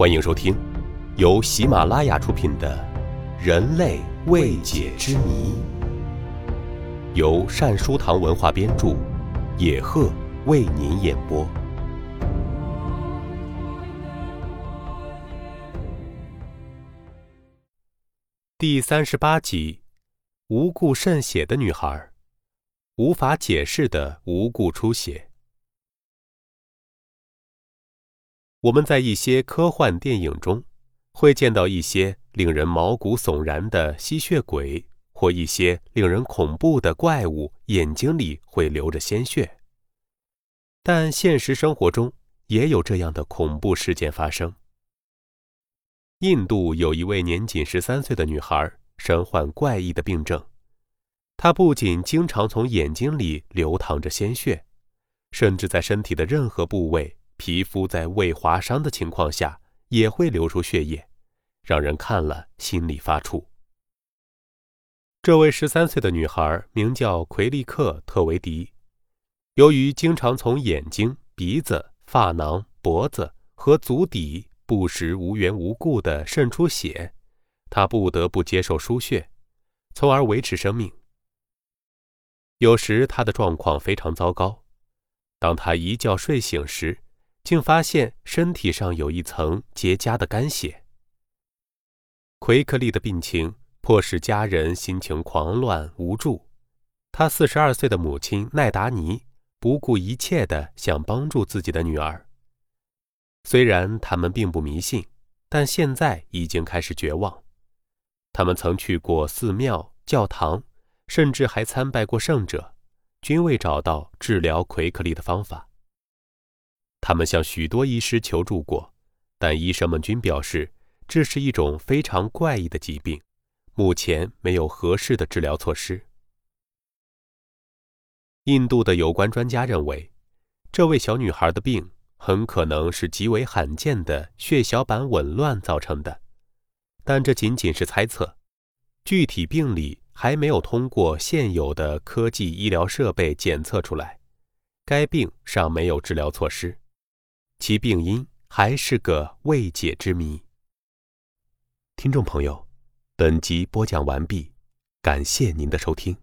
欢迎收听，由喜马拉雅出品的《人类未解之谜》，由善书堂文化编著，野鹤为您演播。第三十八集：无故渗血的女孩，无法解释的无故出血。我们在一些科幻电影中，会见到一些令人毛骨悚然的吸血鬼，或一些令人恐怖的怪物，眼睛里会流着鲜血。但现实生活中也有这样的恐怖事件发生。印度有一位年仅十三岁的女孩，身患怪异的病症，她不仅经常从眼睛里流淌着鲜血，甚至在身体的任何部位。皮肤在未划伤的情况下也会流出血液，让人看了心里发怵。这位十三岁的女孩名叫奎利克·特维迪，由于经常从眼睛、鼻子、发囊、脖子和足底不时无缘无故地渗出血，她不得不接受输血，从而维持生命。有时她的状况非常糟糕，当她一觉睡醒时。竟发现身体上有一层结痂的干血。奎克利的病情迫使家人心情狂乱无助，他四十二岁的母亲奈达尼不顾一切的想帮助自己的女儿。虽然他们并不迷信，但现在已经开始绝望。他们曾去过寺庙、教堂，甚至还参拜过圣者，均未找到治疗奎克利的方法。他们向许多医师求助过，但医生们均表示这是一种非常怪异的疾病，目前没有合适的治疗措施。印度的有关专家认为，这位小女孩的病很可能是极为罕见的血小板紊乱造成的，但这仅仅是猜测，具体病理还没有通过现有的科技医疗设备检测出来，该病尚没有治疗措施。其病因还是个未解之谜。听众朋友，本集播讲完毕，感谢您的收听。